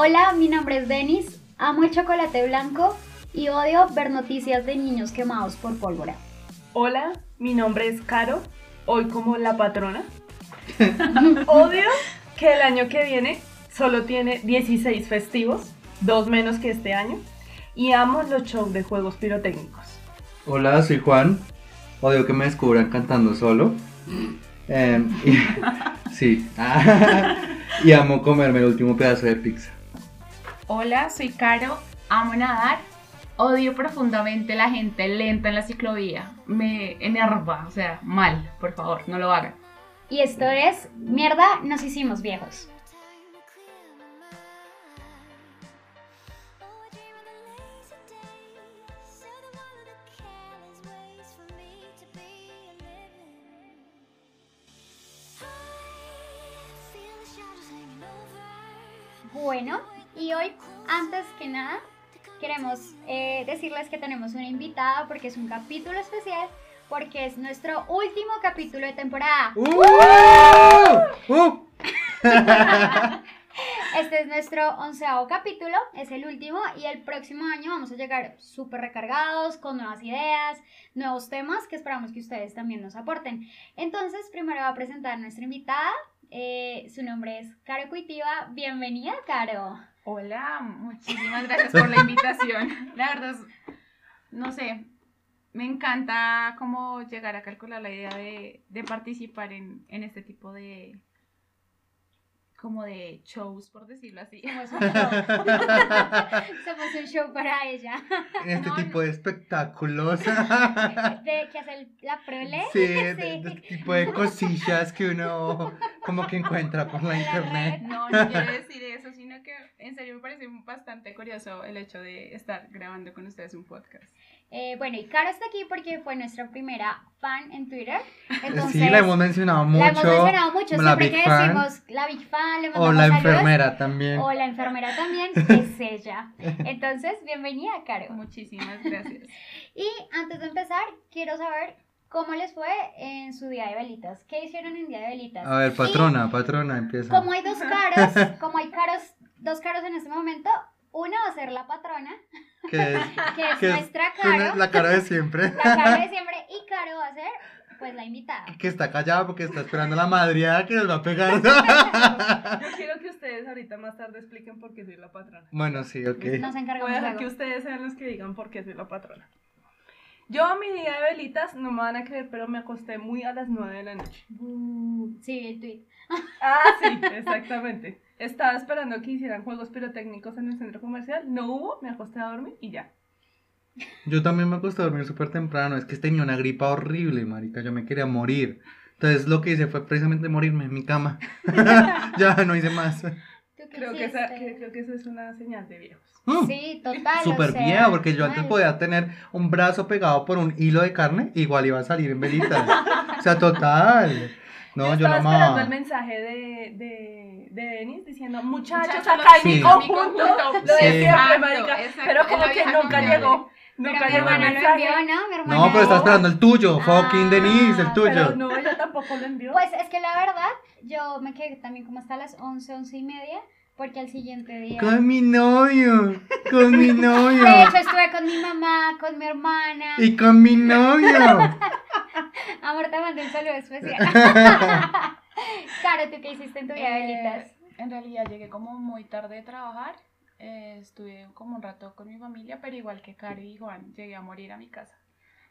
Hola, mi nombre es Denis, amo el chocolate blanco y odio ver noticias de niños quemados por pólvora. Hola, mi nombre es Caro, hoy como la patrona. Odio que el año que viene solo tiene 16 festivos, dos menos que este año, y amo los shows de juegos pirotécnicos. Hola, soy Juan. Odio que me descubran cantando solo. Em, y- sí. y amo comerme el último pedazo de pizza. Hola, soy Caro, amo nadar, odio profundamente la gente lenta en la ciclovía, me enerva, o sea, mal, por favor, no lo hagan. Y esto es Mierda, nos hicimos viejos. Decirles que tenemos una invitada porque es un capítulo especial, porque es nuestro último capítulo de temporada. ¡Uh! ¡Uh! Este es nuestro onceavo capítulo, es el último y el próximo año vamos a llegar súper recargados, con nuevas ideas, nuevos temas que esperamos que ustedes también nos aporten. Entonces, primero va a presentar a nuestra invitada, eh, su nombre es Caro Cuitiva, bienvenida Caro. Hola, muchísimas gracias por la invitación. La verdad, es- no sé, me encanta como llegar a calcular la idea de, de participar en, en este tipo de como de shows, por decirlo así. Somos un show, somos un show para ella, Este No, tipo de espectáculos. de que hace el- la prole. Sí, de, de este tipo de cosillas que uno como que encuentra por la internet. No, no quiero decir eso, sino que en serio me parece bastante curioso el hecho de estar grabando con ustedes un podcast. Eh, bueno, y Caro está aquí porque fue nuestra primera fan en Twitter. Entonces, sí, la hemos mencionado mucho. La hemos mencionado mucho, la siempre que Fan. decimos la Big Fan, le O mandamos la saludos. enfermera también. O la enfermera también, es ella. Entonces, bienvenida, Caro. Muchísimas gracias. Y antes de empezar, quiero saber cómo les fue en su día de velitas. ¿Qué hicieron en día de velitas? A ver, patrona, patrona, empieza. Como hay dos caros, como hay caros, dos caros en este momento, uno va a ser la patrona, Que es, que es que es nuestra una- Caro, la cara de siempre. la Caro de siempre, y Caro va a ser, pues, la invitada. Que está callada porque está esperando la madriada que nos va a pegar. Yo quiero que ustedes ahorita más tarde expliquen por qué soy la patrona. bueno, sí, ok. Nos Voy encargamos a dejar luego. que ustedes sean los que digan por qué soy la patrona. Yo a mi día de velitas, no me van a creer, pero me acosté muy a las 9 de la noche. Sí, el tweet. Ah, sí, exactamente. Estaba esperando que hicieran juegos pirotécnicos en el centro comercial. No hubo, me acosté a dormir y ya. Yo también me acosté a dormir súper temprano. Es que tenía una gripa horrible, marica. Yo me quería morir. Entonces lo que hice fue precisamente morirme en mi cama. ya no hice más. ¿Tú qué Creo que, esa, que- creo que eso es una señal de viejos. Mm, Sí, total. o Súper sea, bien, porque yo antes mal. podía tener un brazo pegado por un hilo de carne, igual iba a salir en velitas. o sea, total. No, yo, estaba no esperando amaba. el mensaje de, de, de Denis diciendo, muchachos, acá hay Sí. mi conjunto. Lo de Sí. siempre, Exacto, marica. exacto, Pero como que nunca llegó. Pero Nunca mi llegó el lo mensaje. envió, ¿no? Mi hermana. No, pero está esperando el tuyo, Ah, fucking Denise, el tuyo. Pero no, ella tampoco lo envió. Pues es que la verdad, yo me quedé también como hasta las 11, 11 y media, porque al siguiente día... Con mi novio, con mi novio. De hecho, estuve con mi mamá, con mi hermana. Y con mi novio. Amor, te mandé un saludo especial. Caro, ¿tú qué hiciste en tu velitas? Eh, en realidad llegué como muy tarde de trabajar. eh, estuve como un rato con mi familia, pero igual que Cari y Juan, llegué a morir a mi casa.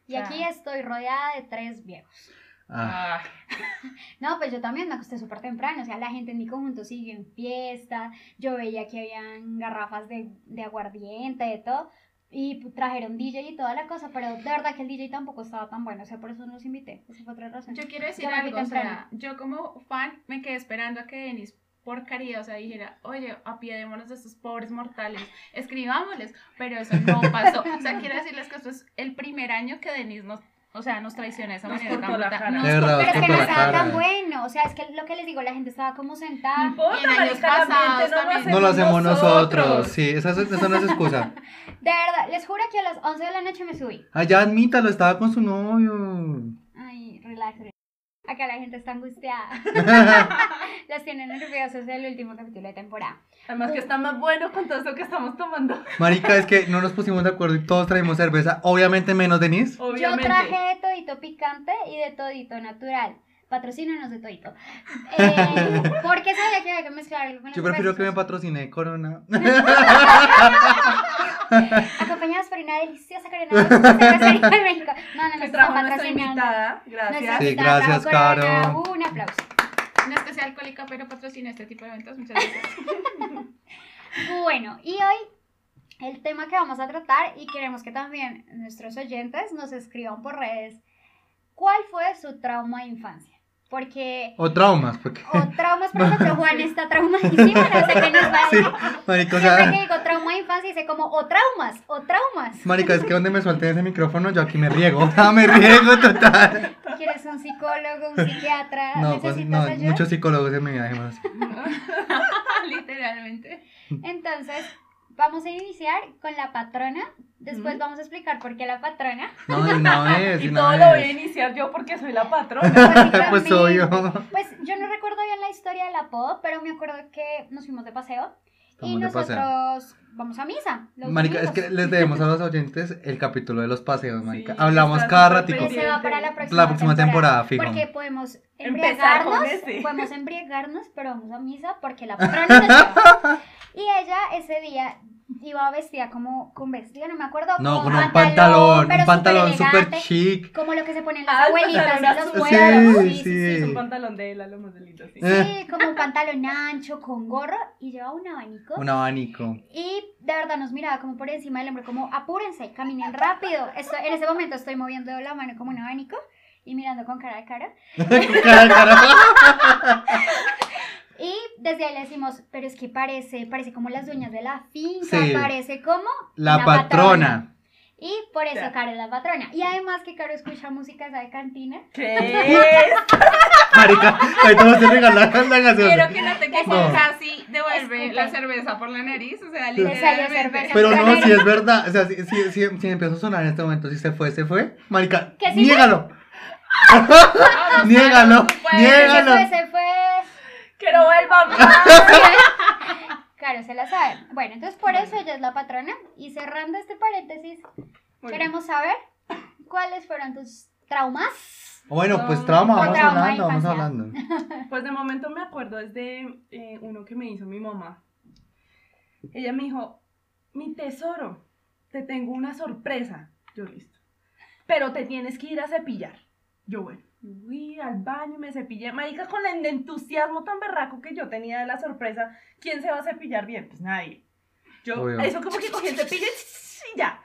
Y aquí estoy rodeada de tres viejos. Ah, Ah, No, pues yo también me acosté súper temprano, o sea, la gente en mi conjunto sigue en fiesta, yo veía que habían garrafas de, de aguardiente, de todo, y trajeron DJ y toda la cosa, pero de verdad que el DJ tampoco estaba tan bueno, o sea, por eso no los invité, esa fue otra razón. yo quiero decir Yo algo, o sea, yo como fan me quedé esperando a que Denis porcaría, o sea, dijera, oye, apiadémonos de estos pobres mortales, escribámosles, pero eso no pasó. O sea, quiero decirles que esto es el primer año que Denise nos, o sea, nos traiciona de esa Nos manera tan la cara. Nos De verdad, Pero es que no estaba cara. tan bueno, o sea, es que lo que les digo, la gente estaba como No sentada. importa, Y en años pasados no lo también. No lo hacemos nosotros. nosotros. Sí, esa, es- esa no es excusa. De verdad, les juro que a las 11 de la noche me subí. Allá admítalo, estaba con su novio. Ay, relax. Acá la gente está angustiada. Los tienen nerviosos del último capítulo de temporada. Además que está más bueno con todo esto que estamos tomando. Marica, es que no nos pusimos de acuerdo y todos traímos cerveza. Obviamente menos Denise. Obviamente. Yo traje de todito picante y de todito natural. Patrocínanos de todito. Eh, porque sabía que había que mezclarlo con Yo prefiero que me patrocine Corona. Acompañadas por una deliciosa corona de México. No, no, no, Que está patrocinando. Gracias. Sí, invitada gracias. Caro. Un aplauso. No es que sea alcohólica, pero patrocina este tipo de eventos. Muchas gracias. Bueno, y hoy el tema que vamos a tratar y queremos que también nuestros oyentes nos escriban por redes cuál fue su trauma de infancia. Porque, O traumas, porque. o traumas, por ejemplo, Juan está traumadísimo, no sé qué nos va a Sí, o que digo trauma de infancia, dice como, o traumas, o traumas. Marica, es que donde me suelten ese micrófono, yo aquí me riego. O sea, me riego total. ¿Quieres un psicólogo, un psiquiatra? No, pues, ¿Necesitas no, ayuda? muchos psicólogos en mi vida, además. Literalmente. Entonces, vamos a iniciar con la patrona. Después vamos a explicar por qué la patrona. No, de una vez, de Y una todo lo voy a iniciar yo porque soy la patrona. Pues Básicamente. obvio. Pues yo no recuerdo bien la historia del apodo, pero me acuerdo que nos fuimos de paseo y paseo. nosotros vamos a misa. los Marica, es que les debemos a los oyentes el capítulo de los paseos, marica. Sí, Hablamos cada ratico. Pendiente. va para la próxima, La próxima temporada, fijo. Porque podemos embriagarnos, podemos embriagarnos, pero vamos a misa porque la patrona nos lleva. Y ella ese día iba vestida como con vestido, no me acuerdo. No, con con un pantalón, pero un pantalón súper chic. Como lo que se ponen las Ah, el abuelitas en los pueblos. Sí, Sí, sí, sí. Un pantalón de él, lo más lindo, sí. Eh. Sí, como un pantalón ancho, con gorro y llevaba un abanico. Un abanico. Y de verdad nos miraba como por encima del hombro, como apúrense, caminen rápido. Esto- en ese momento estoy moviendo la mano como un abanico y mirando con cara de cara. Cara, cara. Y desde ahí le decimos, pero es que parece, parece como las dueñas de la finca, Sí. parece como La patrona. Y por eso Ya. Caro es la patrona. Y además que Caro escucha música esa de cantina. ¿Qué es? Marica, ahí todos te regalan la Quiero que note que No. casi devuelve la cerveza por la nariz. O sea, literalmente. cerveza. Pero no, si es verdad. O sea, si, si, si, si empieza a sonar en este momento, si se fue, se fue. Marica, niégalo. Vamos, Niégalo, puedes. niégalo. Se fue, se fue. Que no vuelva más. Claro, se la sabe. Bueno, entonces por eso ella es la patrona. Y cerrando este paréntesis, Muy bien. queremos saber cuáles fueron tus traumas. Bueno, pues trauma, vamos trauma hablando, vamos hablando. Pues de momento me acuerdo es de eh, uno que me hizo mi mamá. Ella me dijo, mi tesoro, te tengo una sorpresa. Yo listo. Pero te tienes que ir a cepillar. Yo bueno, fui al baño y me cepillé. Marica, con el entusiasmo tan berraco que yo tenía de la sorpresa, ¿quién se va a cepillar bien? Pues nadie. Yo, Obvio. eso como que cogí el cepillo y ya.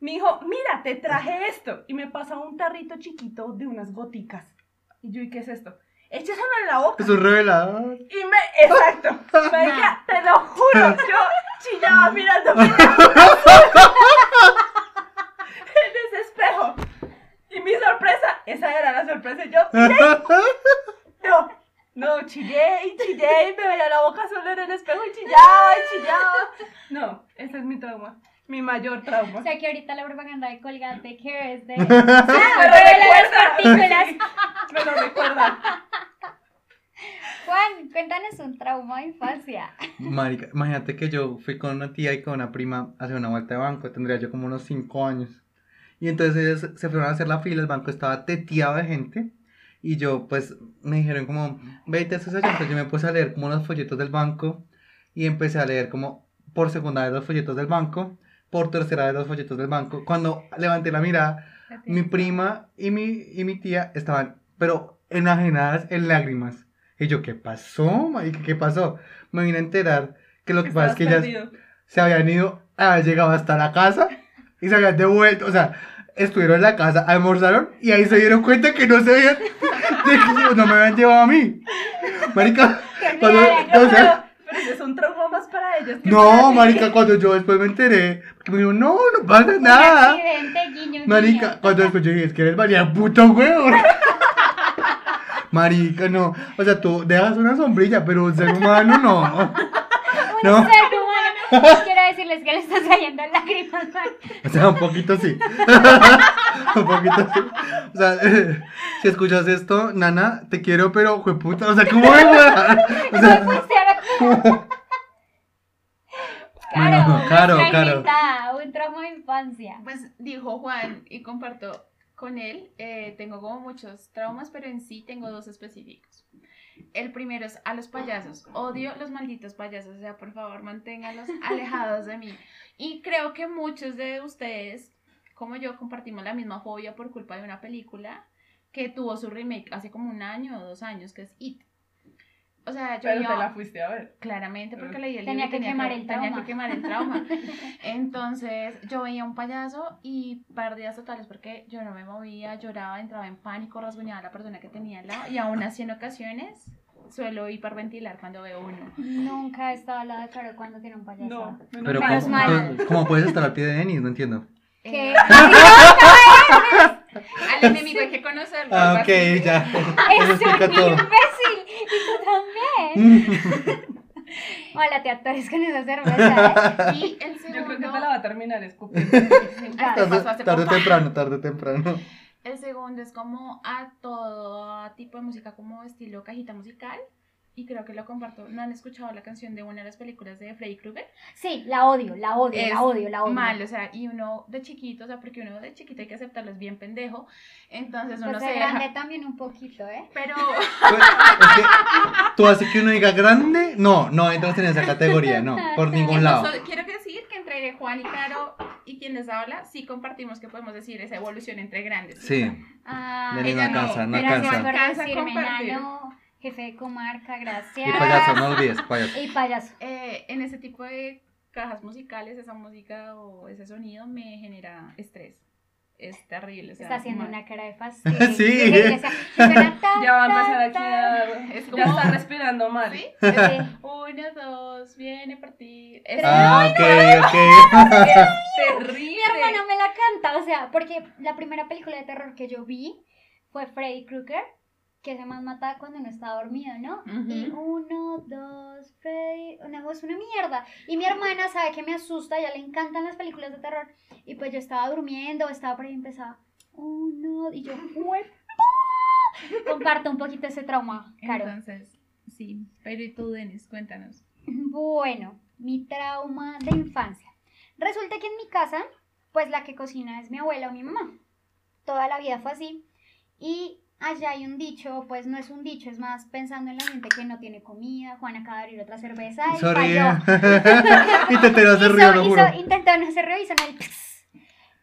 Me dijo, mira, te traje esto. Y me pasó un tarrito chiquito de unas goticas. Y yo, ¿y qué es esto? Écheselo en la boca. Es un revelador. Y me, exacto, marica, te lo juro, yo chillaba mirando en ese espejo. Y mi sorpresa, esa era la sorpresa, yo, no, no, chillé y chillé y me veía la boca sola en el espejo y chillaba y chillaba. No, ese es mi trauma, mi mayor trauma. O sea que ahorita la propaganda de Colgate Care es de... me las partículas. Sí, me lo recuerda. Juan, cuéntanos un trauma de infancia. Marica, imagínate que yo fui con una tía y con una prima a hacer una vuelta de banco, tendría yo como unos 5 años. Y entonces se fueron a hacer la fila, el banco estaba teteado de gente. Y yo, pues, me dijeron como, vete a esos asientos. Yo me puse a leer como los folletos del banco. Y empecé a leer como por segunda vez los folletos del banco, por tercera vez los folletos del banco. Cuando levanté la mirada, mi prima y mi, y mi tía estaban, pero enajenadas en lágrimas. Y yo, ¿qué pasó, marica? ¿Qué pasó? Me vine a enterar que lo que pasa es que Estabas ellas perdido. se habían ido, habían llegado hasta la casa y se habían devuelto, o sea, estuvieron en la casa, almorzaron y ahí se dieron cuenta que no se habían, no me habían llevado a mí. Marica, Cuando- o sea, es un trauma más para ellos. que no, marica, cuando yo después me enteré, que me dijo, no, no pasa nada. guiño, Marica, guiño. cuando después yo dije, es que eres María puto huevón. Marica, no. O sea, tú dejas una sombrilla, pero un ser humano no. Un No. ser humano. decirles que le están saliendo lágrimas. O sea, un poquito sí. un poquito sí. O sea, si escuchas esto, Nana, te quiero, pero jueputa. O sea, ¿cómo hueva? O sea. Bueno, Caro. invitada, un trauma de infancia. Pues dijo Juan y comparto con él, eh, tengo como muchos traumas, pero en sí tengo dos específicos. El primero es a los payasos. Odio los malditos payasos, o sea, por favor, manténganlos alejados de mí. Y creo que muchos de ustedes, como yo, compartimos la misma fobia por culpa de una película que tuvo su remake hace como un año o dos años, que es It. O sea, yo Pero te iba- la fuiste a ver. Claramente, porque leí el Tenía libro que quemar el tenía trauma. que quemar el trauma. Entonces, yo veía un payaso y pérdidas totales porque yo no me movía, lloraba, entraba en pánico, rasguñaba a la persona que tenía al lado. Y aún así, en ocasiones, suelo hiperventilar cuando veo uno. Nunca he estado al lado de Caro cuando tiene un payaso. No. pero ¿cómo, mal. tú- ¿cómo puedes estar al pie de Denis? No entiendo. ¿Qué? Eh, al enemigo hay que conocerlo. Ah, ok, ya. Eso ¡Es explica un todo. imbécil! Y tú también. Hola, te actores con esa cerveza. ¿eh? Y el Yo creo que segundo, te la va a Tarde, tarde poco. temprano, tarde temprano. el segundo es como a todo tipo de música como estilo cajita musical. Y creo que lo comparto. ¿No han escuchado la canción de una de las películas de Freddy Krueger? Sí, la odio, la odio, Es la odio, la odio. mal, o sea, y uno de chiquito, o sea, porque uno de chiquito hay que aceptarlo, es bien pendejo, entonces uno Pues se deja, grande también un poquito, ¿eh? pero Pues, es que tú así que uno diga grande, no, no entras en esa categoría, no, por ningún lado. entonces, quiero decir que entre Juan y Caro y quien les habla, sí compartimos que podemos decir esa evolución entre grandes. Sí, Ah, Denis no ella no, alcanza, no pero jefe de comarca, gracias. Y payaso, no olvides, payaso. Y payaso. Eh, en ese tipo de cajas musicales, esa música o ese sonido me genera estrés. Es terrible. o sea, Está haciendo mal. una cara de fastidio. Sí. Ya va a empezar aquí a... Es Ya como- está respirando mal. ¿Sí? Sí. Uno, dos, viene por ti. Es Ah, ok, ok. terrible. Mi hermana me la canta, o sea, porque la primera película de terror que yo vi fue Freddy Krueger, que se más mataba cuando uno estaba dormido, ¿no? Ujú. Y uno, dos, Freddy, una voz, una mierda. Y mi hermana sabe que me asusta, a ella le encantan las películas de terror. Y pues yo estaba durmiendo, estaba por ahí, empezaba, uno, y yo, "Jue- Comparto un poquito ese trauma, Caro. Entonces, sí. Pero ¿y tú, Denis? Cuéntanos. Bueno, mi trauma de infancia. Resulta que en mi casa, pues la que cocina es mi abuela o mi mamá. Toda la vida fue así. Y allá hay un dicho, pues no es un dicho, es más pensando en la gente que no tiene comida. Juan acaba de abrir otra cerveza y ríe. falló. y te te hace Hizo- río, lo hizo- juro. intentó no hacer ruido, hizo el pss.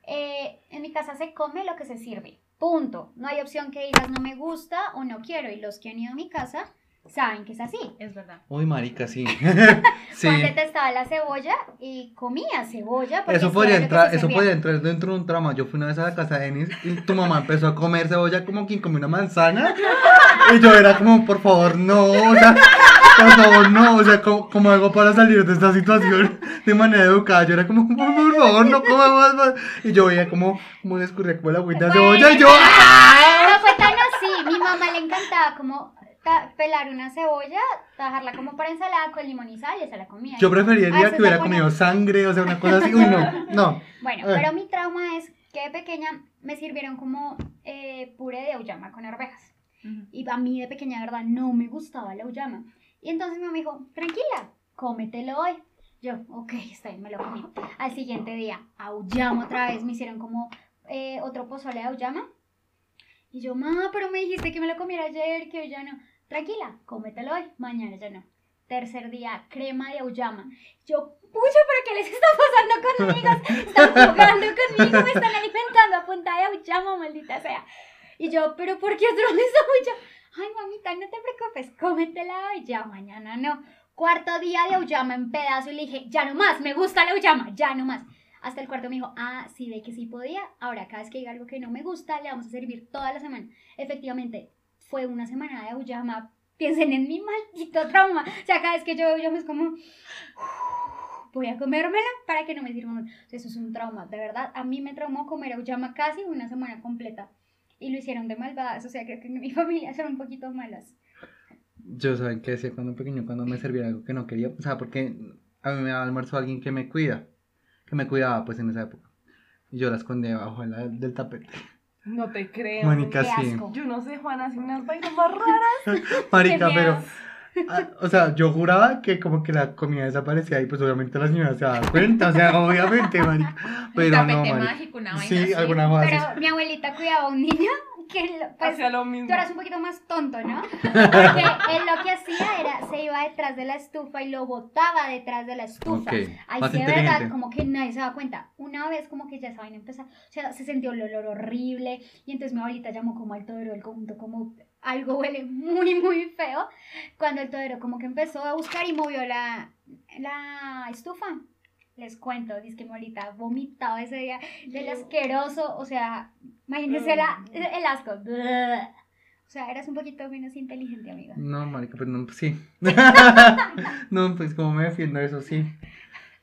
Eh, en mi casa se come lo que se sirve. Punto. No hay opción que digas no me gusta o no quiero. Y los que han ido a mi casa saben que es así. Es verdad. Uy, marica, sí. sí. Juan detestaba la cebolla y comía cebolla. porque Eso podría entrar, eso podría entrar dentro de un trama. Yo fui una vez a la casa de Denis y tu mamá empezó a comer cebolla como quien come una manzana. Y yo era como, por favor, no, o sea, por favor, no, o sea, ¿cómo, cómo hago para salir de esta situación de manera educada? Yo era como, por favor, no comamos más. Y yo veía como, como le escurría como la agüita de Bueno, cebolla y yo, ¡ah! No fue tan así. Mi mamá le encantaba como pelar una cebolla, tajarla como para ensalada con limón y sal y se la comía. Yo Ah, preferiría eso que hubiera buena- comido sangre, o sea, una cosa así. Uy, no, no. Bueno, Eh. pero mi trauma es que de pequeña me sirvieron como eh, puré de auyama con arvejas. Y a mí de pequeña, de verdad, no me gustaba la auyama. Y entonces mi mamá me dijo, tranquila, cómetelo hoy. Yo, ok, está bien, me lo comí. Al siguiente día, auyama otra vez, me hicieron como eh, otro pozole de auyama. Y yo, mamá, pero me dijiste que me lo comiera ayer, que hoy ya no. Tranquila, cómetelo hoy, mañana ya no. Tercer día, crema de auyama. Yo, pucha, pero ¿qué les está pasando conmigo? Están jugando conmigo, me están alimentando a punta de auyama, maldita sea. Y yo, pero ¿por qué otra vez auyama? Ay, mamita, no te preocupes, cómetela hoy, ya mañana no. Cuarto día de auyama en pedazo y le dije, ya no más, me gusta la auyama, ya no más. Hasta el cuarto me dijo, ah, sí, ve que sí podía. Ahora, cada vez que diga algo que no me gusta, le vamos a servir toda la semana. Efectivamente, fue una semana de auyama piensen en mi maldito trauma. O sea, cada vez que yo, yo me es como, voy a comérmela para que no me sirva. Eso es un trauma, de verdad. A mí me traumó comer auyama casi una semana completa. Y lo hicieron de malvadas, o sea, creo que mi familia son un poquito malas. Yo, ¿saben qué decía cuando pequeño? Cuando me servía algo que no quería. O sea, porque a mí me daba almuerzo alguien que me cuida. Que me cuidaba, pues, en esa época. Y yo la escondía debajo del tapete. No te creo. Mónica, Qué sí. asco. Yo no sé, Juan hace unas vainas más raras. Marica, Qué pero... ah, O sea, yo juraba que como que la comida desaparecía y pues obviamente la señora se daba cuenta, o sea, obviamente, marica. Pero no, marica. mágico, una vaina Sí, así. alguna cosa así. Pero mi abuelita cuidaba a un niño que, lo- pues, Hacía lo mismo. Tú eras un poquito más tonto, ¿no? Porque él lo que hacía era, se iba detrás de la estufa y lo botaba detrás de la estufa. Ok, Ahí sí de verdad, como que nadie se daba cuenta. Una vez como que ya esa vaina empezó, o sea, se sintió el olor horrible y entonces mi abuelita llamó como al todero del conjunto como algo huele muy, muy feo. Cuando el todero como que empezó a buscar y movió la, la estufa. Les cuento, dice que abuelita vomitaba ese día del asqueroso, o sea, imagínense la- el asco. O sea, eras un poquito menos inteligente, amiga. No, marica, pues no, pues sí. no, pues como me defiendo de eso, sí.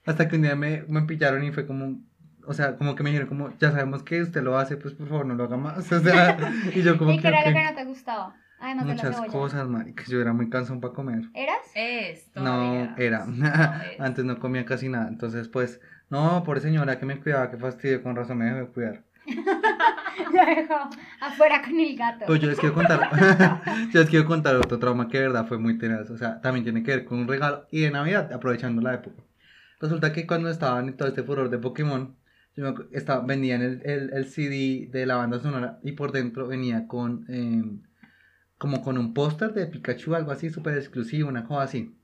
Hasta que un día me, me pillaron y fue como, o sea, como que me dijeron como, ya sabemos que usted lo hace, pues por favor no lo haga más. O sea, y yo como ¿Y que, qué era lo que no te gustaba? Además de la muchas cosas, marica, yo era muy cansón para comer. ¿Eras? Es, No, era. No. Antes no comía casi nada. Entonces, pues, no, por señora que me cuidaba, que fastidio, con razón me dejó de cuidar. Lo dejó afuera con el gato. Pues yo les quiero contar, yo les quiero contar otro trauma que de verdad fue muy tenaz. O sea, también tiene que ver con un regalo y de Navidad, aprovechando la época. Resulta que cuando estaban en todo este furor de Pokémon, yo me estaba, vendían el, el, el CD de la banda sonora y por dentro venía con, eh, como con un póster de Pikachu, algo así súper exclusivo, una cosa así.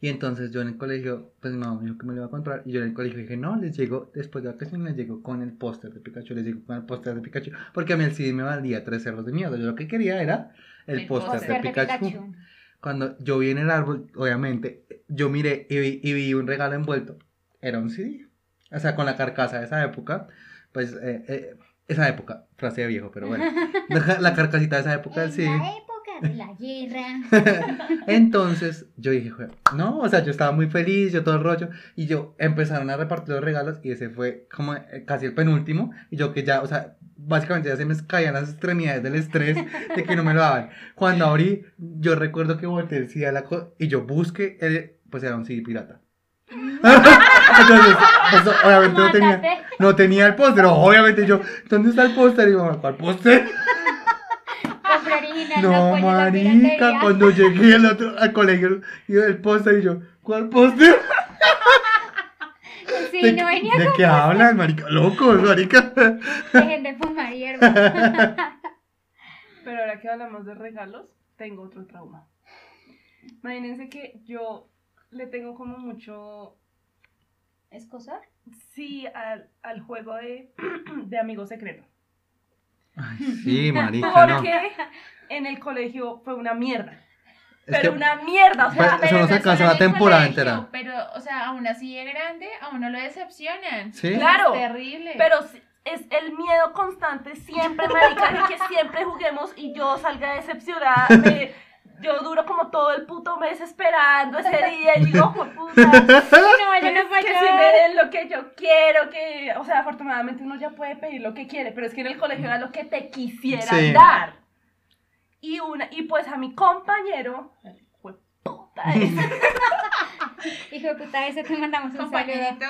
Y entonces yo en el colegio, pues mi mamá me dijo que me lo iba a comprar. Y yo en el colegio dije, no, les llego, después de vacaciones les llego con el póster de Pikachu, les llego con el póster de Pikachu. Porque a mí el CD me valía tres cerros de mierda. Yo lo que quería era el, El póster Póster de, de Pikachu. Pikachu. Cuando yo vi en el árbol, obviamente, yo miré y vi, y vi un regalo envuelto. Era un CD. O sea, con la carcasa de esa época. Pues, eh, eh, esa época, frase de viejo, pero bueno. La, carcasita de esa época En CD. la época de la guerra. Entonces yo dije, "Jue- no, o sea, yo estaba muy feliz, yo todo el rollo, y yo empezaron a repartir los regalos, y ese fue como eh, casi el penúltimo, y yo que ya, o sea, básicamente ya se me caían las extremidades del estrés de que no me lo daban. Cuando abrí, yo recuerdo que volteé el CD a la co- y yo busqué, el- pues era un CD pirata. Entonces, eso, obviamente no tenía, no tenía el póster, obviamente yo, ¿dónde está el póster? Y yo, ¿cuál póster? Original, No, la marica, cuando llegué al, otro, al colegio y el póster y yo, ¿cuál póster? Sí, ¿De, no venía ¿de con qué hablan, marica? Locos, marica. Dejen de fumar hierba. Pero ahora que hablamos de regalos, tengo otro trauma. Imagínense que yo le tengo como mucho ¿Escosar? sí al, al juego de, de amigo secreto. Ay, sí, marica, no. Porque en el colegio fue una mierda. Es Pero que- una mierda, o sea, eso no se una en el temporada colegio, entera. Pero, o sea, aún así de grande, a uno lo decepcionan. Sí. Claro. Es terrible. pero es el miedo constante siempre, marica, de que siempre juguemos y yo salga decepcionada. me- yo duro como todo el puto mes esperando ese día y digo, "Jue puta, No, yo es no que si me den lo que yo quiero, que, o sea, afortunadamente uno ya puede pedir lo que quiere, pero es que en el colegio era lo que te quisieran Sí. dar. Y una, y pues a mi compañero, jue puta ese, Hijo de puta, ese te mandamos un saludo. compañerito.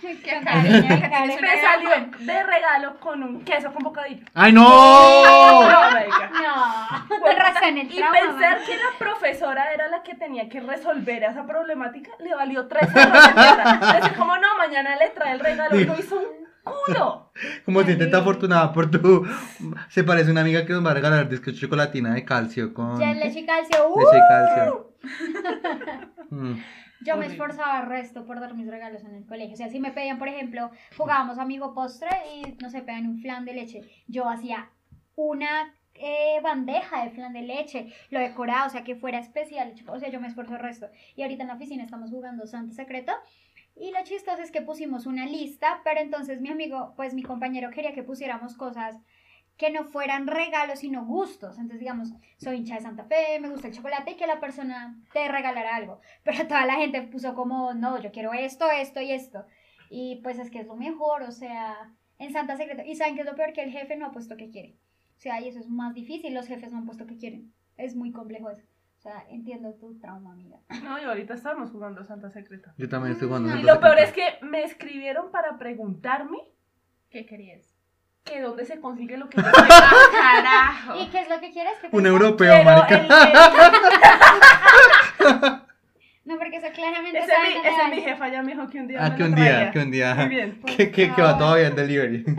Que cariño, me salió de regalo con un queso con bocadillo. ¡Ay, no! No, marica. No, con razón el Y trauma. pensar man. que la profesora era la que tenía que resolver esa problemática le valió tres mierda. Decir, como no, mañana le trae el regalo y lo hizo un culo. Como si tan afortunada por tu... Se parece a una amiga que nos va a regalar disco de chocolatina de calcio con... Ya leche y calcio. ¡uh! Leche y calcio. Mm. Yo me esforzaba el resto por dar mis regalos en el colegio. O sea, si me pedían, por ejemplo, jugábamos amigo postre y no sé, pedían un flan de leche. Yo hacía una eh, bandeja de flan de leche, lo decoraba, o sea, que fuera especial. O sea, yo me esfuerzo resto. Y ahorita en la oficina estamos jugando Santo Secreto. Y lo chistoso es que pusimos una lista, pero entonces mi amigo, pues mi compañero quería que pusiéramos cosas que no fueran regalos, sino gustos. Entonces, digamos, soy hincha de Santa Fe, me gusta el chocolate y que la persona te regalara algo. Pero toda la gente puso como, no, yo quiero esto, esto y esto. Y pues es que es lo mejor, o sea, en Santa Secreta. ¿Y saben qué es lo peor? Que el jefe no ha puesto que quiere. O sea, y eso es más difícil, los jefes no han puesto que quieren. Es muy complejo eso. O sea, entiendo tu trauma, amiga. No, y ahorita estamos jugando Santa Secreta. Yo también estoy jugando. Mm, Y Santa lo peor es Secreta. que me escribieron para preguntarme ¿Qué querías? Que dónde se consigue lo que yo ¡Ah, carajo! ¿Y qué es lo que quieres? ¿Qué te Un europeo, quiero. marica. El- No, porque eso claramente ese, saben mi, dónde ese hay. mi jefa ya me dijo que un día Ah, me que lo un día, traía. que un día. Muy bien. Que, que, que va todavía en delivery.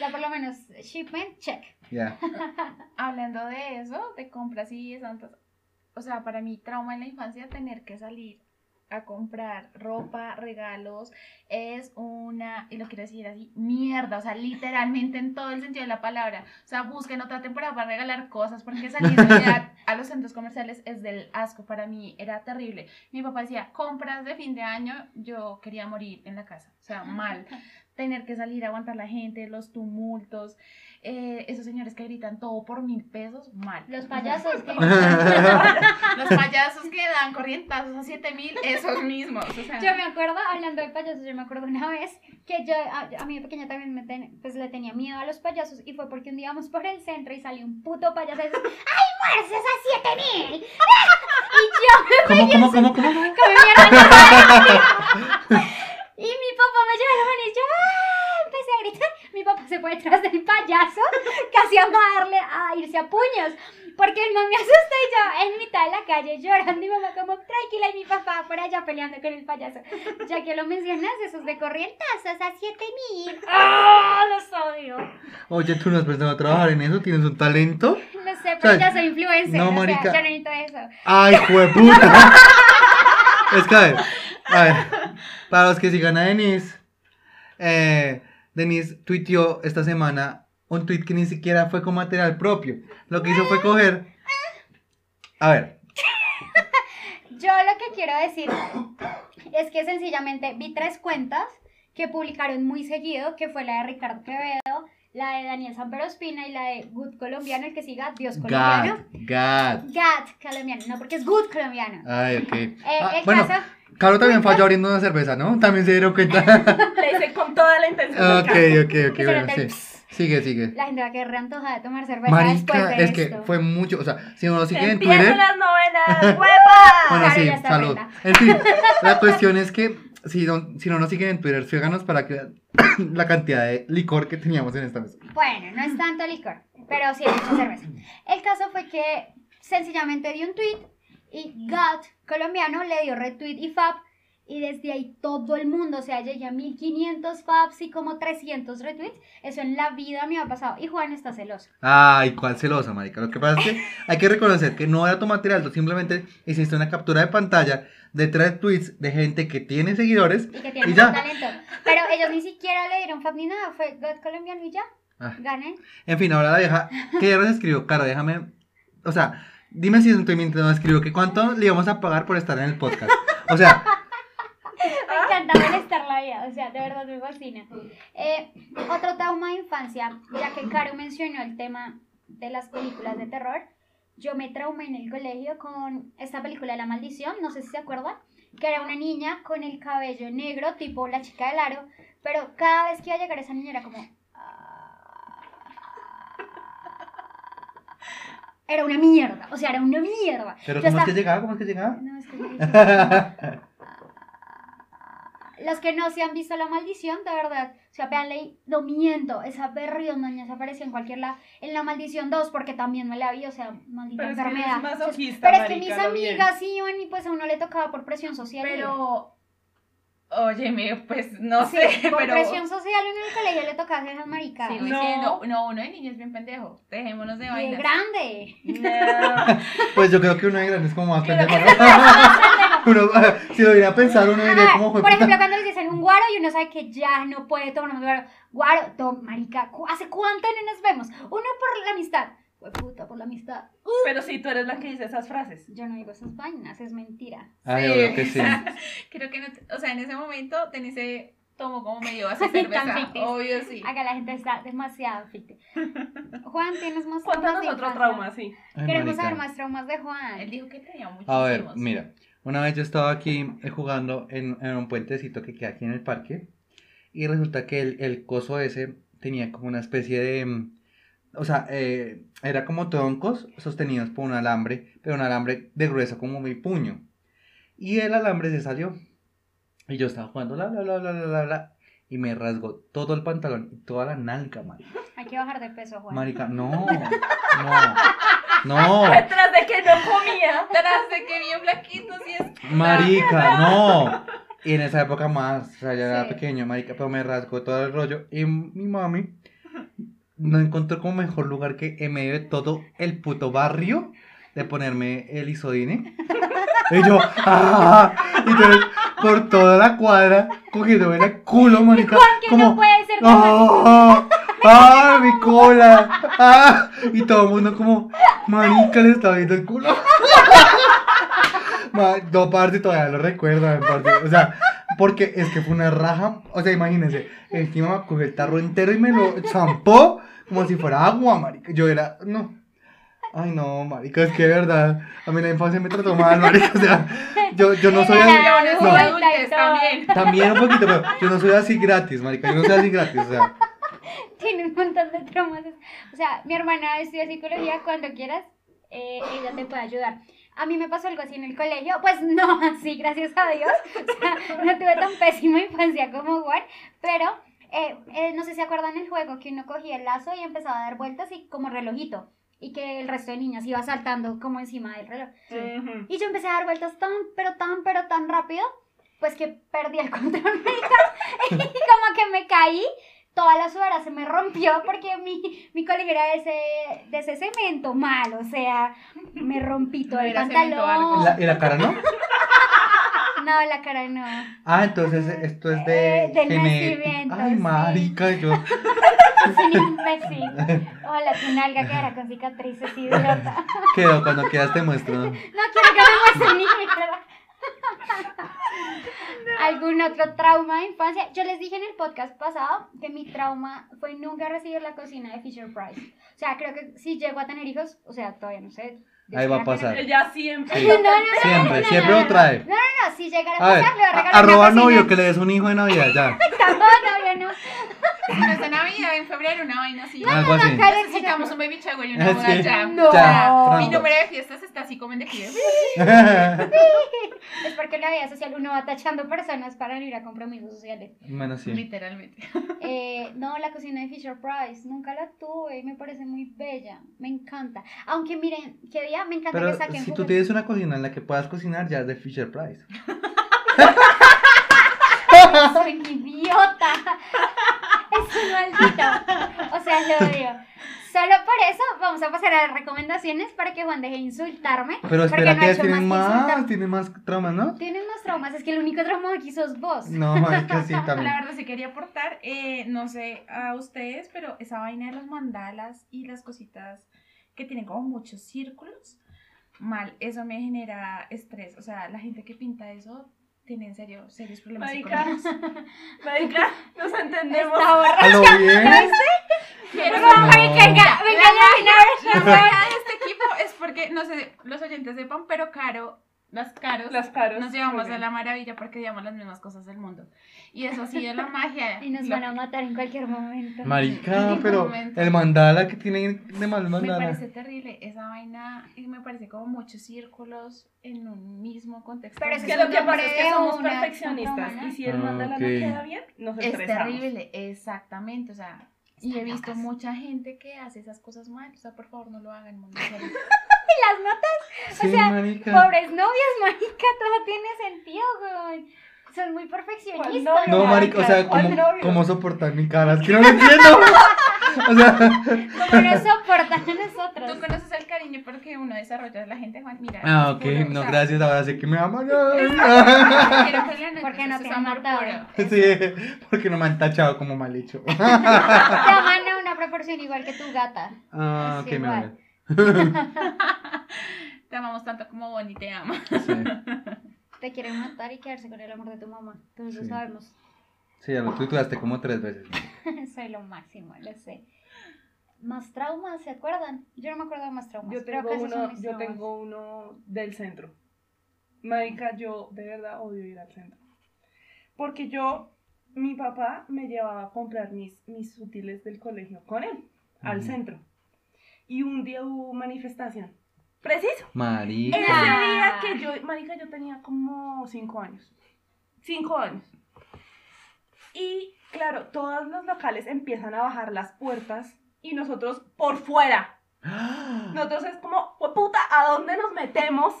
Ya por lo menos, shipment, check. Ya. Hablando de eso, de compras y de santas. O sea, para mí, trauma en la infancia, tener que salir a comprar ropa, regalos, es una, y lo quiero decir así, mierda, o sea, literalmente en todo el sentido de la palabra. O sea, busquen otra temporada para regalar cosas, porque salir a los centros comerciales es del asco. Para mí era terrible. Mi papá decía, compras de fin de año, yo quería morir en la casa, o sea, mal. Tener que salir a aguantar la gente, los tumultos, eh, esos señores que gritan todo por mil pesos, mal. Los payasos que... Los payasos que dan corrientazos a 7 mil, esos mismos. O sea, Yo me acuerdo, hablando de payasos, yo me acuerdo una vez que yo, a, a mi pequeña también me ten- pues, le tenía miedo a los payasos y fue porque un día íbamos por el centro y salió un puto payaso y dice, ¡Ay, muerces a siete mil! y yo ¿Cómo, cómo, cómo, cómo? me comí mierda. y mi papá me llevó la mano y yo ¡ah! empecé a gritar. Mi papá se fue detrás del payaso, casi a darle a irse a puños. Porque el man me asustó y yo en mitad de la calle llorando y mamá como tranquila y mi papá por allá peleando con el payaso. Ya que lo mencionas, esos de corrientazos a 7 mil. ¡Ah! Los odio. Oye, tú no has pensado a trabajar en eso, tienes un talento. No sé, pero O sea, ya soy influencer. no, o sea, marica. no necesito eso. ¡Ay, jueputa! es que, a ver, a ver, para los que sigan a Denise, eh, Denise tuiteó esta semana un tweet que ni siquiera fue con material propio. Lo que hizo fue coger. A ver, Yo lo que quiero decir es que sencillamente vi tres cuentas que publicaron muy seguido, que fue la de Ricardo Quevedo, la de Daniel Samperospina y la de Good Colombiano, el que siga Dios Colombiano. Gat, Gat. Gat Colombiano, no, porque es Good Colombiano. Ay, ok. Eh, Ah, el bueno, caso, Caro también falló abriendo una cerveza, ¿no? También se dieron cuenta. Le hice con toda la intención del ok, caso. ok, ok, bueno, sí. Sigue, sigue. la gente va a quedar reantojada de tomar cerveza después Marica, de es que fue mucho, o sea, si uno lo sigue en Empiezan Twitter. las novenas, ¡huepa! Bueno, Claro, sí, salud. En fin, la cuestión es que si no, si no nos siguen en Twitter, síganos para que vean la cantidad de licor que teníamos en esta mesa. Bueno, no es tanto licor, pero sí es mucha cerveza. El caso fue que sencillamente dio un tweet y Gat colombiano le dio retweet y fab y desde ahí todo el mundo, o sea, llegué a 1500 fabs y como 300 retweets. Eso en la vida me ha pasado y Juan está celoso. Ay, cuál celosa, marica. Lo que pasa es que hay que reconocer que no era tu material, simplemente hiciste una captura de pantalla de tres tweets de gente que tiene seguidores Y que tiene y ya. talento. Pero ellos ni siquiera le dieron fab ni nada, fue Gat colombiano y ya, Ah. ganen. En fin, ahora la vieja, ¿qué ya nos escribió? Cara, déjame, o sea, dime si estoy mintiendo, escribió que cuánto le íbamos a pagar por estar en el podcast. O sea, Me encanta molestar la vida, o sea, de verdad me fascina. Eh, otro trauma de infancia, ya que Caro mencionó el tema de las películas de terror, yo me traumé en el colegio con esta película La Maldición, no sé si se acuerdan, que era una niña con el cabello negro, tipo la chica del aro, pero cada vez que iba a llegar esa niña era como... Era una mierda, o sea, era una mierda. pero Yo ¿cómo es que llegaba? ¿Cómo es que llegaba? no, es que es difícil. Los que no se han visto la maldición, de verdad, o sea, véanle, no miento, esa berriondoña se apareció en cualquier lado, en la maldición 2, porque también me la vi, o sea, maldita Pero es que enfermedad. eres masoquista, Pero es que mis lo bien. amigas iban y pues a uno le tocaba por presión social. Pero, óyeme, pues no Sí, sé, por pero. presión social uno en el colegio le tocaba hacer esas maricadas. Sigo No. diciendo, no, uno de niño es bien pendejo. Dejémonos de vainas. grande. No. Pues yo creo que uno de grande es como más pendejo. ¿no? uno, si lo iría a pensar, uno diría Ajá, como por ejemplo, cuando les dicen un guaro y uno sabe que ya no puede tomar más guaro. Guaro, tom, marica, ¿cu- ¿hace cuánto no nos vemos? Uno por la amistad. Fue puta, por la amistad. Pero si tú eres la que dice esas frases. Yo no digo esas vainas, es mentira. Ay, Sí. obvio que sí. Creo que no, te- o sea, en ese momento, en ese tomo como medio Tan cerveza. Obvio, sí. Acá la gente está demasiado ficti. Juan, ¿tienes más traumas Cuéntanos de otro infancia? trauma, sí. Ay, Queremos marica. saber más traumas de Juan. Él dijo que tenía muchísimos. A ver, mira, una vez yo estaba aquí eh, jugando en, en un puentecito que queda aquí en el parque y resulta que el, el coso ese tenía como una especie de, mm, o sea, eh, era como troncos sostenidos por un alambre, pero un alambre de grueso como mi puño. Y el alambre se salió y yo estaba jugando la la la la la la, y me rasgó todo el pantalón y toda la nalga, marica. Hay que bajar de peso, Juan. Marica, no, no, no. Detrás de que no comía. Tras de que bien flaquito, sí es. Marica, no. Y en esa época más, o sea, ya era Sí. pequeño, marica, pero me rasgó todo el rollo. Y mi mami no encontró como mejor lugar que en medio de todo el puto barrio de ponerme el isodine. Y yo, ¡ah! Y entonces, por toda la cuadra, cogiéndome el culo, que como, no puede ser como ¡Ah! ¡Ah! ¡Mi cola! ¡Ah! Y todo el mundo como, marica, le está viendo el culo. No, parte todavía lo recuerdo, en parte. O sea, porque es que fue una raja. O sea, imagínense, encima me cogió el tarro entero y me lo zampó como si fuera agua, marica. Yo era, no. Ay, no, marica, es que de verdad, a mí la infancia me trató mal, marica. O sea, yo, yo no soy así. No. también. También un poquito, pero yo no soy así gratis, marica. Yo no soy así gratis, o sea. Tiene un montón de traumas. O sea, mi hermana estudia psicología, cuando quieras, eh, ella te puede ayudar. A mí me pasó algo así en el colegio, pues no así, gracias a Dios. O sea, no tuve tan pésima infancia como Juan, pero eh, eh, no sé si se acuerdan el juego que uno cogía el lazo y empezaba a dar vueltas y como relojito. Y que el resto de niñas iba saltando como encima del reloj. Ujú. Y yo empecé a dar vueltas tan, pero tan, pero tan rápido, pues que perdí el control y como que me caí, toda la sudadera se me rompió porque mi, mi colegio era de ese, de ese cemento mal, o sea, me rompí todo No el pantalón. La- ¿Y la cara no? No, la cara no. Ah, entonces esto es de Eh, del nacimiento, Ay, sí. marica, yo. Soy un imbécil. Ojalá tu nalga quedara con cicatrices, idiota. Quedó cuando quieras te muestro. No quiero que me muestren ni mierda. ¿Algún otro trauma de infancia? Yo les dije en el podcast pasado que mi trauma fue nunca recibir la cocina de Fisher Price. O sea, creo que si llego a tener hijos, o sea, todavía no sé. Ahí va a pasar. Ella siempre. Sí. No, no, no, Siempre, no, siempre lo no. trae. No, no, no, si llegara a A ver, pasar, le voy a regalar arroba novio que le des un hijo de Navidad, ya. No, novio, no. No es de Navidad, en febrero, una vaina así. Algo así. Acá le- Necesitamos un baby shower y una boda ya. No. Mi número de fiestas está así como en declive. Es porque en la vida social uno va tachando personas para no ir a compromisos sociales. Bueno, sí. Literalmente. Eh, no, la cocina de Fisher Price, nunca la tuve, me parece muy bella, me encanta. Aunque miren, qué día me encanta Pero que saquen si tú tienes una cocina en la que puedas cocinar, ya es de Fisher Price. Soy idiota. Es un maldito. O sea, lo odio. Solo por eso vamos a pasar a las recomendaciones para que Juan deje de insultarme. Pero porque espera no que ha ellas hecho tienen más más, tienen más traumas, ¿no? Tienes más traumas, es que el único trauma aquí sos vos. No, es que sí, La también. verdad sí quería aportar, eh, no sé a ustedes, pero esa vaina de los mandalas y las cositas que tienen como muchos círculos, mal, eso me genera estrés. O sea, la gente que pinta eso tiene en serio serios problemas Marica. psicológicos. Marica, nos entendemos. Está borracha. ¿A lo bien? Quiero No, No. venga, venga, La ya, vaina de este equipo es porque, no sé, los oyentes sepan, pero Caro, las Caros, Las caros. nos llevamos a la maravilla porque odiamos las mismas cosas del mundo. Y eso sí de la magia. Y nos lo van a matar en cualquier momento. Marica, pero momento. el mandala que tienen de mal Me mandala. parece terrible esa vaina y me parece como muchos círculos en un mismo contexto. Pero Es es que lo que pasa es que somos una, perfeccionistas. Y si el Ah, mandala ok. no queda bien, nos es estresamos. terrible, exactamente, o sea, y he visto locas. mucha gente que hace esas cosas mal, o sea, por favor no lo hagan, mundo las notas, Sí, sea, marica. pobres novias, marica, todo tiene sentido, güey. Son muy perfeccionistas. ¿Cuál No, marica, o sea, ¿Cuál ¿cómo, soportar mi cara? Es que no lo entiendo. O sea, Como nos soportan a Tú nosotros. conoces el cariño porque uno desarrolla a la gente, Juan, mira. ah, ok, puro, o no, sea, gracias, ahora sé que me aman. Porque no te han matado. Sí, porque no me han tachado como mal hecho. Te aman a una proporción igual que tu gata. Ah, ok, me. Te amamos tanto como Bonnie te ama. Sí. Te quieren matar y quedarse con el amor de tu mamá. Todos lo Sí. sabemos. Sí, ya lo tuiteaste como tres veces. Soy lo máximo, lo sé. Más traumas, ¿se acuerdan? Yo no me acuerdo de más traumas. Yo tengo, uno, yo traumas. tengo uno del centro. Marica, yo de verdad odio ir al centro. Porque yo, mi papá me llevaba a comprar mis, mis útiles del colegio con él, al Ujú. centro. Y un día hubo manifestación. Preciso. Marica. Ese día que yo, marica, yo tenía como cinco años. Cinco años. Y claro, todos los locales empiezan a bajar las puertas y nosotros por fuera. Nosotros es como, "Hue puta, ¿a dónde nos metemos?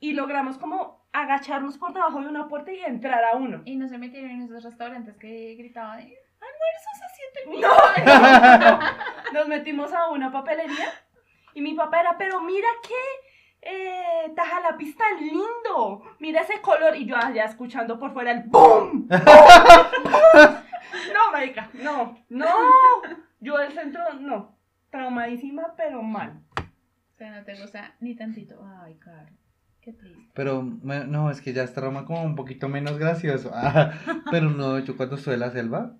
Y logramos como agacharnos por debajo de una puerta y entrar a uno. Y no se metieron en esos restaurantes que gritaban, "Eh, No, Nos metimos a una papelería y mi papá era, pero mira qué eh, tajalapis tan lindo, mira ese color. Y yo allá escuchando por fuera el ¡BOOM! no, marica, no, no. Yo del centro, no. Traumadísima, pero mal. O sea, no te gusta ni tantito. Ay, caro. Qué triste. Pero no, es que ya está Roma como un poquito menos gracioso. Ah, pero no, yo cuando estuve en la selva,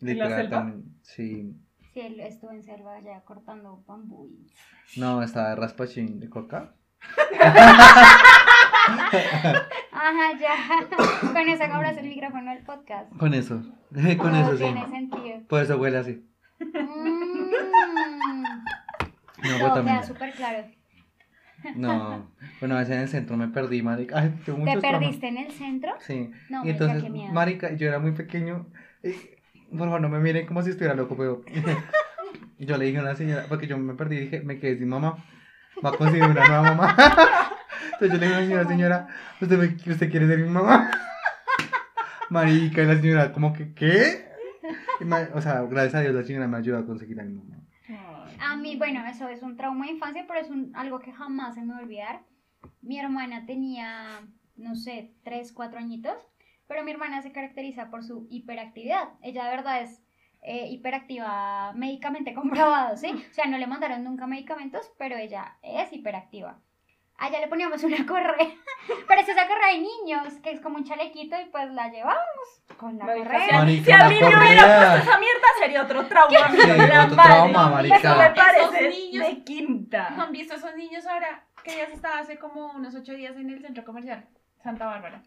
¿En la selva? también, sí. Sí, él estuvo en selva allá cortando bambú y... No, estaba de raspachín de coca. Ajá, ya. Con eso abras el micrófono del podcast. Con eso, con eso sí. tiene sentido. Por eso huele así. Mm. No, también. queda súper claro. No, bueno, a veces en el centro me perdí, marica. Ay, tengo ¿Te traumas. perdiste en el centro? Sí. No, y entonces, qué miedo. marica, yo era muy pequeño. y, por favor, no me miren como si estuviera loco, pero yo le dije a una señora, porque yo me perdí, dije, me quedé sin mamá. Va a conseguir una nueva mamá. Entonces yo le dije a la señora, señora, ¿usted, me- ¿usted quiere ser mi mamá? Marica, y la señora, como que, ¿qué? Ma- o sea, gracias a Dios la señora me ayudó a conseguir a mi mamá. A mí, bueno, eso es un trauma de infancia, pero es un, algo que jamás se me va a olvidar. Mi hermana tenía, no sé, 3, 4 añitos, pero mi hermana se caracteriza por su hiperactividad. Ella de verdad es eh, hiperactiva médicamente comprobado, ¿sí? O sea, no le mandaron nunca medicamentos, pero ella es hiperactiva. A ella le poníamos una correa, pero es esa correa de niños, que es como un chalequito y pues la llevamos con la Marica, correa. si a- Marica, si a mí me hubiera correa. puesto esa mierda sería otro trauma. Sí, la otro madre. trauma, marica. Eso me parece niños- de quinta. ¿Han visto esos niños ahora que ya se estaba hace como unos ocho días en el centro comercial Santa Bárbara?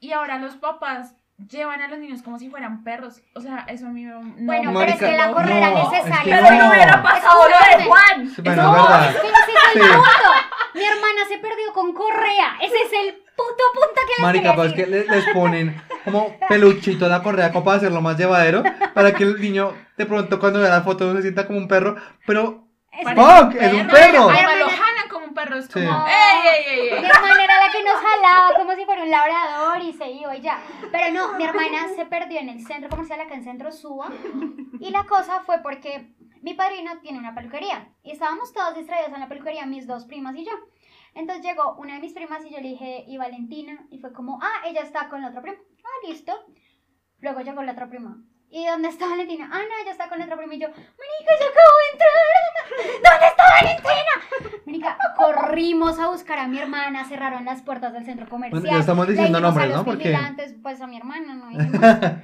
Y ahora los papás llevan a los niños como si fueran perros. O sea, eso a mí me... no- Bueno, Marica, pero es que la no, correa era no, es necesaria. que Pero no hubiera pasado lo de Juan. Sí, bueno, No, es verdad. es que ese es el Sí. punto. Mi hermana se perdió con correa. Ese es el puto punto que les Marica, pues es que decir. le- les ponen como peluchito a la correa como para hacerlo más llevadero, para que el niño de pronto cuando vea la foto no se sienta como un perro, pero Es- ¡fuck! ¡Es un perro! Hermana- lo jalan como un perro. Es Sí. como... No. ¡Ey, ey, ey, ey! Nos jalaba como si fuera un labrador y se iba y ya. Pero no, mi hermana se perdió en el centro comercial acá en Centro Suba. Y la cosa fue porque mi padrino tiene una peluquería. Y estábamos todos distraídos en la peluquería, mis dos primas y yo. Entonces llegó una de mis primas y yo le dije, ¿y Valentina? Y fue como, ah, ella está con la otra prima. Ah, listo. Luego llegó la otra prima. ¿Y dónde está Valentina? Ah, no, ella está con la otra prima y yo, Marica, yo acabo de entrar. ¿Dónde está Valentina? Marica, corrimos a buscar a mi hermana, cerraron las puertas del centro comercial. Bueno, ya estamos Le diciendo dijimos a nombres, los ¿no? Porque- vigilantes, pues a mi hermana, ¿no?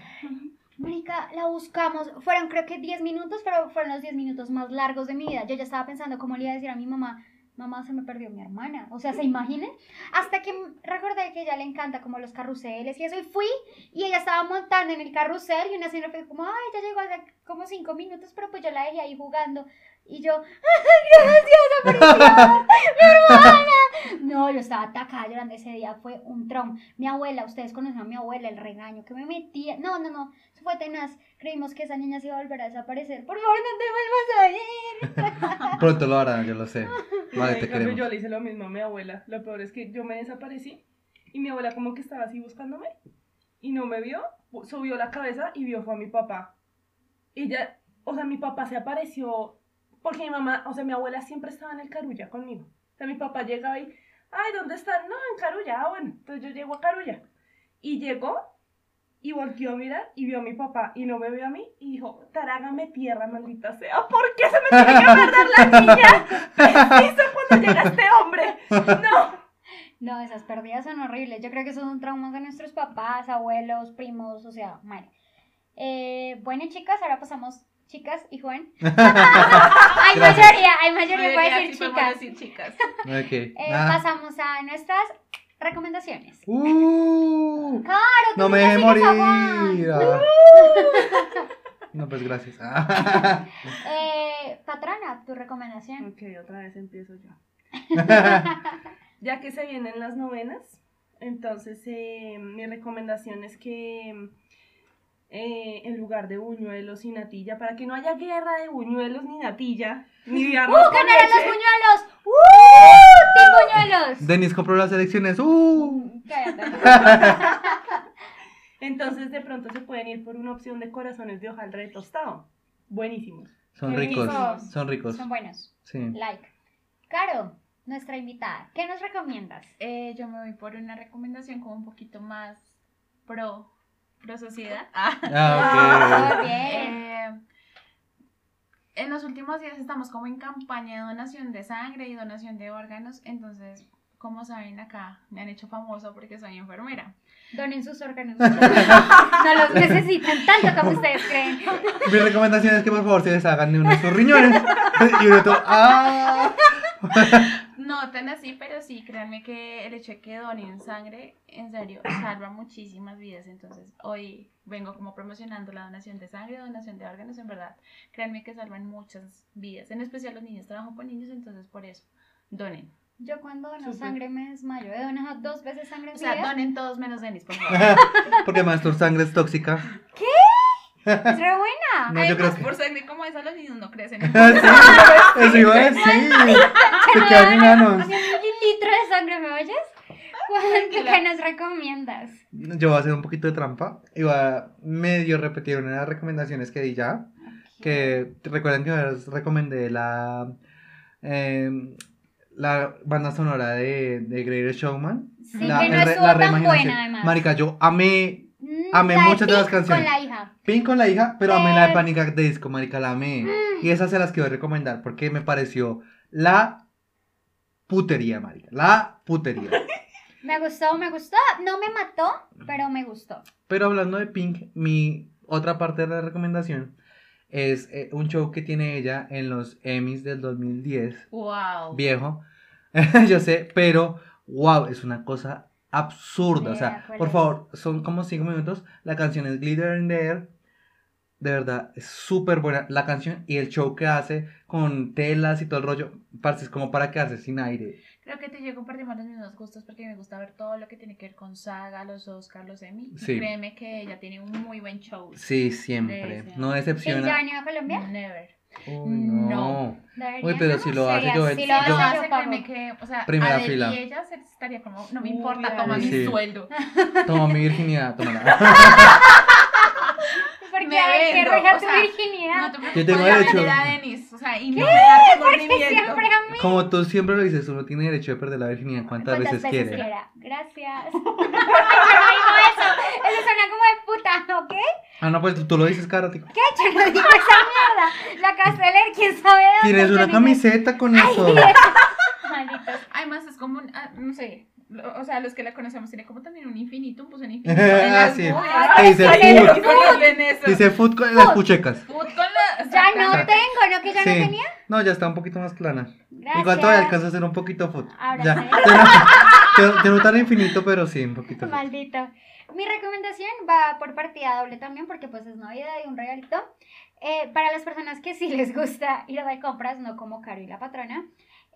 Marica, la buscamos, fueron creo que 10 minutos, pero fueron los 10 minutos más largos de mi vida. Yo ya estaba pensando cómo le iba a decir a mi mamá, mamá, se me perdió mi hermana. O sea, ¿se imaginen? Hasta que recordé que ella le encanta como los carruseles y eso, y fui, y ella estaba montando en el carrusel, y una señora fue como, ay, ya llegó hace como 5 minutos, pero pues yo la dejé ahí jugando. Y yo, gracias, apareció mi hermana. No, yo estaba atacada llorando ese día, fue un trauma. Mi abuela, ustedes conocen a mi abuela, el regaño que me metía. No, no, no, fue tenaz. Creímos que esa niña se iba a volver a desaparecer. Por favor, no te vuelvas a ir. Pronto lo hará, yo lo sé. Vale, te cambio. Yo le hice lo mismo a mi abuela. Lo peor es que yo me desaparecí y mi abuela como que estaba así buscándome y no me vio, subió la cabeza y vio fue a mi papá. Ella, o sea, mi papá se apareció porque mi mamá, o sea, mi abuela siempre estaba en el Carulla conmigo. O sea, mi papá llegaba y, ay, ¿dónde están? No, en Carulla. Ah, bueno, entonces yo llego a Carulla. Y llegó y volteó a mirar y vio a mi papá y no me vio a mí y dijo, tarágame tierra, maldita sea, ¿por qué se me tiene que perder la niña? ¿Qué hizo cuando llega este hombre? No. No, esas pérdidas son horribles. Yo creo que son traumas de nuestros papás, abuelos, primos, o sea, mal. Eh, bueno, chicas, ahora pasamos, chicas y Juan. hay mayoría, hay mayoría, voy a decir chicas. decir chicas. Ok. Eh, Ah. Pasamos a nuestras recomendaciones. Uh, Claro, no me nunca deje sigues a morir. Ah. No, pues gracias. Ah. Eh, patrona, tu recomendación. Ok, otra vez empiezo yo. Ya que se vienen las novenas, entonces eh, mi recomendación es que eh, en lugar de buñuelos y natilla, para que no haya guerra de buñuelos ni natilla, ni de arroz ¡Uh, con ganaron los buñuelos! ¡Uh! ¡Team buñuelos! Denis compró las elecciones. Uh. Cállate. entonces de pronto se pueden ir por una opción de corazones de hojaldre tostado. Buenísimos. Son Qué ricos. ricos. Son ricos. Son buenos. Sí. Like. Caro, nuestra invitada, ¿qué nos recomiendas? Eh, yo me voy por una recomendación como un poquito más pro, pro sociedad. Ah. Ah, bien. Eh, en los últimos días estamos como en campaña de donación de sangre y donación de órganos, entonces, como saben acá, me han hecho famoso porque soy enfermera. Donen sus órganos. No los necesitan tanto como ustedes creen. Mi recomendación es que por favor se deshagan de uno de sus riñones. Y uno todo. ¡Ah! No tan así, pero sí, créanme que el hecho de que donen sangre, en serio, salva muchísimas vidas. Entonces, hoy vengo como promocionando la donación de sangre, donación de órganos, en verdad. Créanme que salvan muchas vidas, en especial los niños. Trabajo con niños, entonces por eso, donen. Yo cuando dono sangre me desmayo. He donado dos veces sangre en O sea, vida. donen todos menos Denis, por favor. Porque tu sangre es tóxica. Es re buena. No, yo creo Además, que. por sangre como esa, los niños no crecen. Sí, eso iba a decir. Se quedan enanos. Un litro de sangre, ¿me oyes? ¿Cuánto que nos recomiendas? Yo voy a hacer un poquito de trampa y voy a medio repetir una de las recomendaciones que di ya. Que recuerden que os recomendé la, eh, la banda sonora de, de Greatest Showman. Sí, La- que no estuvo la tan buena, además. Marica, yo amé Mm, amé la muchas de las canciones. Pink con la hija, pero amé la de Eh. Panic at Disco, marica, la amé. Mm. Y esas se las quiero recomendar porque me pareció la putería, marica. La putería. Me gustó, me gustó. No me mató, pero me gustó. Pero hablando de Pink, mi otra parte de la recomendación es eh, un show que tiene ella en los Emmys del 2010. wow. Viejo, yo sé, pero wow, es una cosa absurda. O sea, ¿cuál por favor, son como 5 minutos. La canción es Glitter in the Air. De verdad, es súper buena la canción y el show que hace con telas y todo el rollo. Parce, es como para quedarse sin aire. Creo que te yo compartimos los mismos gustos porque me gusta ver todo lo que tiene que ver con saga, los Oscars, los Emmy. Y Sí. Créeme que ella tiene un muy buen show. Sí, siempre. Sí. No ¿Pink ya decepciona. ha venido a Colombia? Never. Uy, no. No. Uy, pero ¿no? si lo hace, yo- si Si lo yo- hace, yo que, o sea, Primera fila. y ella se estaría como, no me Uy, importa, toma mi Sí. sueldo. Toma mi virginidad, tómala. Hay que o tu virginidad. No te Yo preocupes, tengo derecho. vender a Denis, o sea, y no me da remordimiento. Siempre a mí. Como tú siempre lo dices, uno tiene derecho de perder la virginidad cuantas, ¿Cuántas veces, quiere. quiera? Gracias. Ay, yo no digo eso. Eso suena como de puta, ¿ok? Ah, no, pues tú, tú lo dices, cara, tico. ¿Qué? Yo no digo esa mierda. La leer, quién sabe dónde. Tienes una camiseta con eso. Malditos. Además, es como, un, ah, no sé, lo- o sea, los que la conocemos tiene como también un infinitum, pues un infinito. en Ah, las sí. Te dice food. Dice food con las puchecas. Food con la... Ya no Exacto. tengo, ¿no? Que ya no tenía. No, ya está un poquito más plana. Gracias. Igual todavía alcanza a ser un poquito food. Ahora ya. sí. Que no- tan infinito, pero sí, un poquito. food. Maldito. Mi recomendación va por partida doble también, porque pues es Navidad y un regalito. Eh, para las personas que sí les gusta ir de compras, no como Caro y la patrona,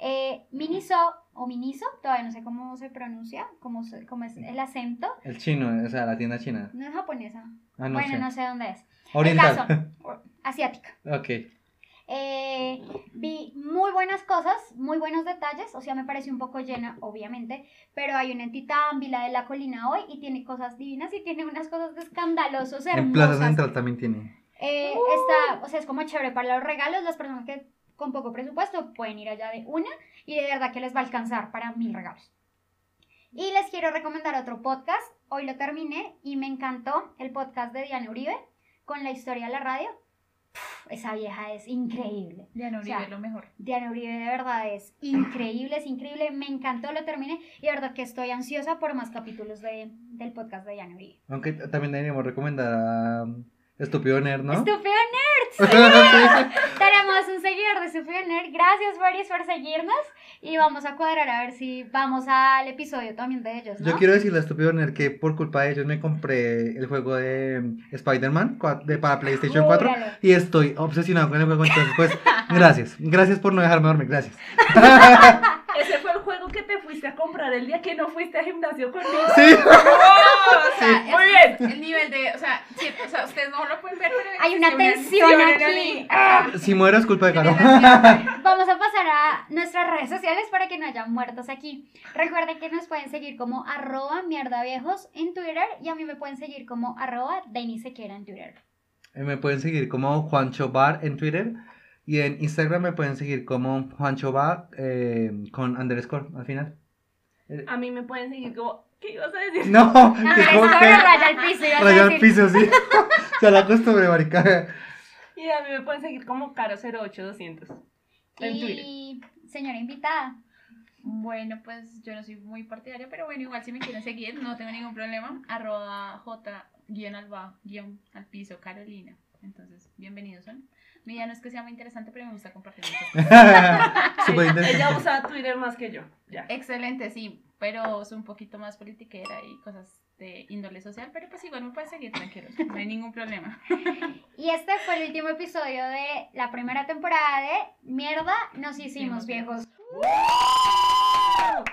eh, Miniso o Miniso, todavía no sé cómo se pronuncia, cómo, es el acento. El chino, o sea, la tienda china. No es japonesa. Ah, no bueno, sé. no sé dónde es. Oriental. El caso, o- asiática. ok. Eh, vi muy buenas cosas, muy buenos detalles, o sea, me pareció un poco llena, obviamente, pero hay una en Titán, la de la colina hoy y tiene cosas divinas y tiene unas cosas de escandalosos, En Plaza. Central también tiene. Eh, está, o sea, es como chévere para los regalos, las personas que con poco presupuesto pueden ir allá de una y de verdad que les va a alcanzar para mil regalos. Y les quiero recomendar otro podcast, hoy lo terminé y me encantó el podcast de Diana Uribe con la historia de la radio. esa vieja es increíble. Diana O sea, Uribe, lo mejor. Diana Uribe de verdad es increíble, es increíble, me encantó, lo terminé y de verdad que estoy ansiosa por más capítulos de, del podcast de Diana Uribe. Aunque también deberíamos recomendar a um, Estúpido Nerd, ¿no? Estúpido Nerd. tenemos un seguidor de Estúpido Nerd, gracias Boris por seguirnos y vamos a cuadrar a ver si vamos al episodio también de ellos, ¿no? Yo quiero decirle a Estúpido Nerd que por culpa de ellos me compré el juego de um, Spider-Man de, para PlayStation 4 Júralo. y estoy obsesionado con el juego. Entonces, pues, gracias. Gracias por no dejarme dormir. Gracias. Ese fue el juego que te a el día que no fuiste al gimnasio conmigo. Sí. o sea, Muy es- bien. El nivel de, o sea, sí, o sea, ustedes no lo pueden ver, pero Hay una tensión en aquí. Ah. Si muero es culpa de Caro. Vamos a pasar a nuestras redes sociales para que no haya muertos aquí. Recuerden que nos pueden seguir como arroba mierdaviejos en Twitter y a mí me pueden seguir como arroba Sequera en Twitter. Eh, Me pueden seguir como Juancho Bar en Twitter y en Instagram me pueden seguir como Juancho Bar eh, con underscore al final. A mí me pueden seguir como, ¿qué ibas a decir? No, Ah, que como que raya al piso. raya al piso, sí. Se la costumbre, marica. Y a mí me pueden seguir como Caro08200 en Twitter. Y señora invitada, Bueno, pues yo no soy muy partidaria, pero bueno, igual si me quieren seguir, no tengo ningún problema. Arroba J guion alba guion al piso Carolina. Entonces, bienvenidos son. Mi idea no es que sea muy interesante, pero me gusta compartir. Súper Ella, interesante. ella usa Twitter más que yo. Ya. Excelente, sí, pero soy un poquito más politiquera y cosas de índole social, pero pues igual me pueden seguir tranquilos, no hay ningún problema. y este fue el último episodio de la primera temporada de Mierda, nos hicimos Hicimos viejos.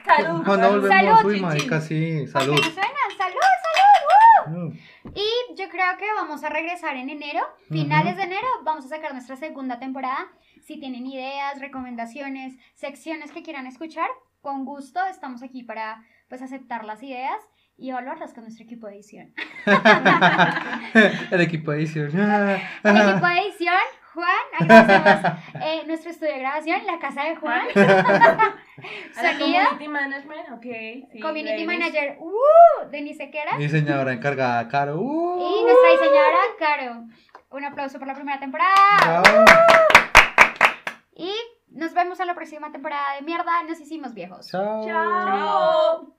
Salud. Cuando salud. volvemos, Salud, uy, chin, marica, sí, ¿Por salud. suenan? ¡Salud, salud! ¡Uh! Mm. Y yo creo que vamos a regresar en enero, finales de enero, vamos a sacar nuestra segunda temporada. Si tienen ideas, recomendaciones, secciones que quieran escuchar, con gusto estamos aquí para pues aceptar las ideas y evaluarlas con nuestro equipo de edición. El equipo de edición. El equipo de edición, Juan, agradecemos eh, nuestro estudio de grabación, la casa de Juan, sonido, community management, ok. sí, community Dennis. manager, uh, Denise Sequera. Diseñadora encargada, Caro. Uh. Y nuestra diseñadora, Caro. Un aplauso por la primera temporada. Bravo. Y nos vemos en la próxima temporada de mierda. Nos hicimos viejos. Chao. Chao.